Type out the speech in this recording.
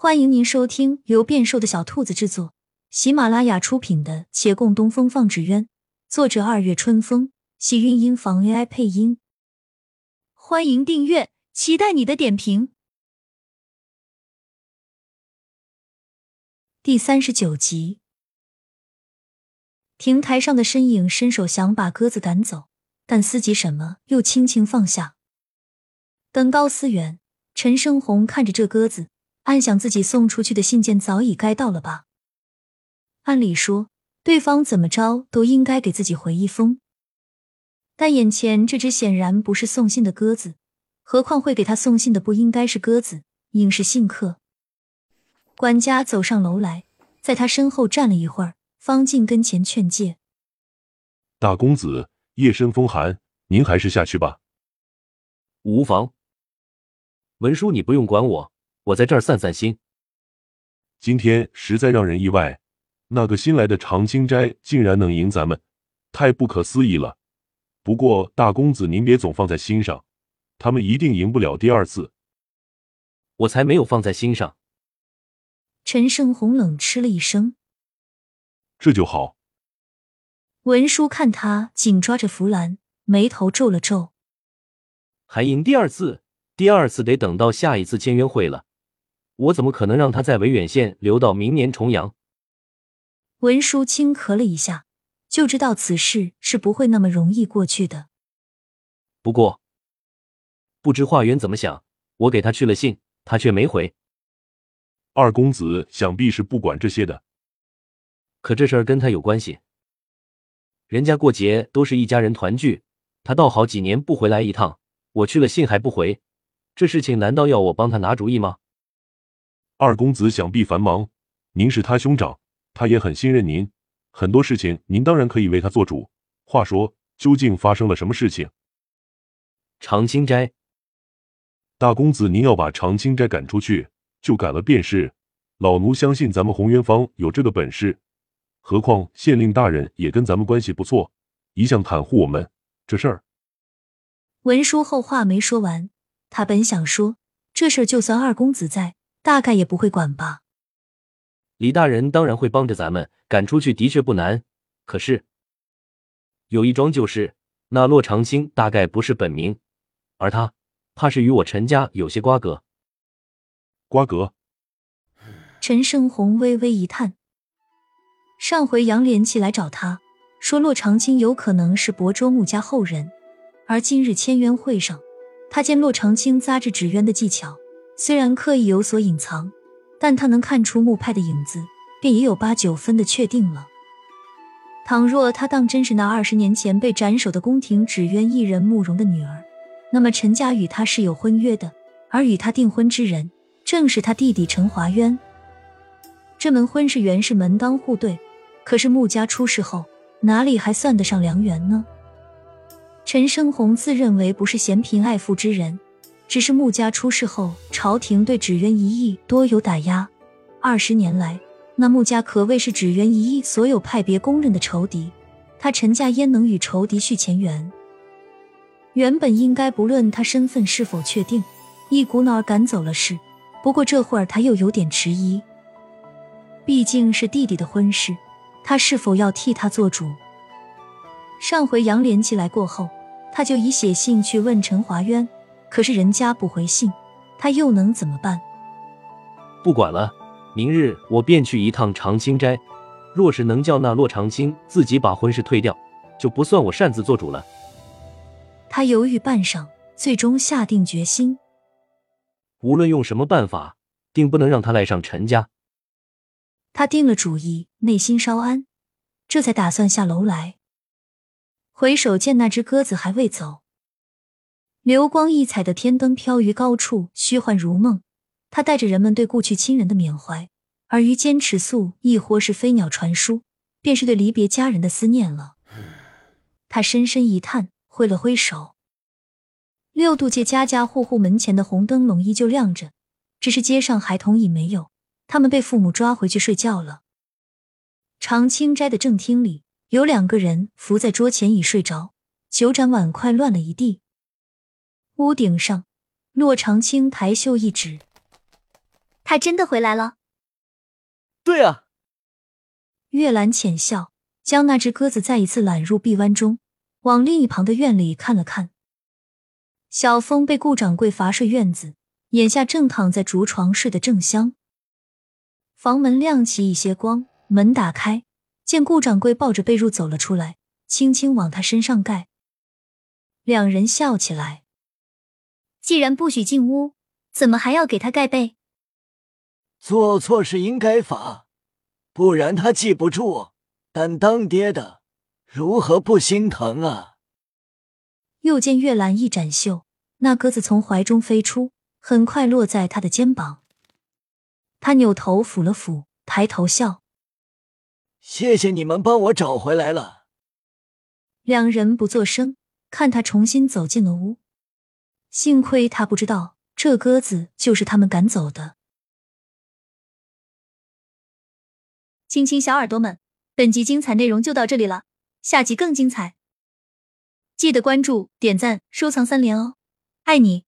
欢迎您收听由变瘦的小兔子制作、喜马拉雅出品的《且共东风放纸鸢》，作者二月春风，喜韵音房 AI 配音。欢迎订阅，期待你的点评。第三十九集，亭台上的身影伸手想把鸽子赶走，但思及什么，又轻轻放下。登高思远，陈胜红看着这鸽子。暗想自己送出去的信件早已该到了吧？按理说，对方怎么着都应该给自己回一封，但眼前这只显然不是送信的鸽子，何况会给他送信的不应该是鸽子，应是信客。管家走上楼来，在他身后站了一会儿，方进跟前劝诫：“大公子，夜深风寒，您还是下去吧。”无妨，文书你不用管我。我在这儿散散心。今天实在让人意外，那个新来的长青斋竟然能赢咱们，太不可思议了。不过大公子您别总放在心上，他们一定赢不了第二次。我才没有放在心上。陈胜红冷嗤了一声：“这就好。”文叔看他紧抓着弗兰，眉头皱了皱：“还赢第二次？第二次得等到下一次签约会了。”我怎么可能让他在维远县留到明年重阳？文书轻咳了一下，就知道此事是不会那么容易过去的。不过，不知华元怎么想，我给他去了信，他却没回。二公子想必是不管这些的。可这事儿跟他有关系，人家过节都是一家人团聚，他倒好几年不回来一趟，我去了信还不回，这事情难道要我帮他拿主意吗？二公子想必繁忙，您是他兄长，他也很信任您，很多事情您当然可以为他做主。话说，究竟发生了什么事情？长青斋，大公子，您要把长青斋赶出去，就赶了便是。老奴相信咱们红元坊有这个本事，何况县令大人也跟咱们关系不错，一向袒护我们。这事儿，文书后话没说完，他本想说这事儿就算二公子在。大概也不会管吧。李大人当然会帮着咱们赶出去，的确不难。可是有一桩就是，那洛长青大概不是本名，而他怕是与我陈家有些瓜葛。瓜葛？陈胜红微微一叹。上回杨连起来找他说，洛长青有可能是亳州穆家后人，而今日签约会上，他见洛长青扎制纸鸢的技巧。虽然刻意有所隐藏，但他能看出木派的影子，便也有八九分的确定了。倘若他当真是那二十年前被斩首的宫廷纸鸢艺人慕容的女儿，那么陈家与他是有婚约的，而与他订婚之人正是他弟弟陈华渊。这门婚事原是门当户对，可是穆家出事后，哪里还算得上良缘呢？陈生红自认为不是嫌贫爱富之人。只是穆家出事后，朝廷对纸鸢一役多有打压。二十年来，那穆家可谓是纸鸢一役所有派别公认的仇敌。他陈家焉能与仇敌续前缘？原本应该不论他身份是否确定，一股脑儿赶走了事。不过这会儿他又有点迟疑，毕竟是弟弟的婚事，他是否要替他做主？上回杨连起来过后，他就已写信去问陈华渊。可是人家不回信，他又能怎么办？不管了，明日我便去一趟长青斋。若是能叫那洛长青自己把婚事退掉，就不算我擅自做主了。他犹豫半晌，最终下定决心。无论用什么办法，定不能让他赖上陈家。他定了主意，内心稍安，这才打算下楼来。回首见那只鸽子还未走。流光溢彩的天灯飘于高处，虚幻如梦。它带着人们对故去亲人的缅怀，而于坚尺素亦或是飞鸟传书，便是对离别家人的思念了。他深深一叹，挥了挥手。六渡街家家户户门前的红灯笼依旧亮着，只是街上孩童已没有，他们被父母抓回去睡觉了。长青斋的正厅里，有两个人伏在桌前已睡着，酒盏碗筷乱了一地。屋顶上，洛长青抬袖一指：“他真的回来了。对啊。月兰浅笑，将那只鸽子再一次揽入臂弯中，往另一旁的院里看了看。小峰被顾掌柜罚睡院子，眼下正躺在竹床睡得正香。房门亮起一些光，门打开，见顾掌柜抱着被褥走了出来，轻轻往他身上盖。两人笑起来。既然不许进屋，怎么还要给他盖被？做错事应该罚，不然他记不住。但当爹的如何不心疼啊？又见月兰一展袖，那鸽子从怀中飞出，很快落在他的肩膀。他扭头抚了抚，抬头笑：“谢谢你们帮我找回来了。”两人不作声，看他重新走进了屋。幸亏他不知道，这鸽子就是他们赶走的。亲亲小耳朵们，本集精彩内容就到这里了，下集更精彩，记得关注、点赞、收藏三连哦，爱你！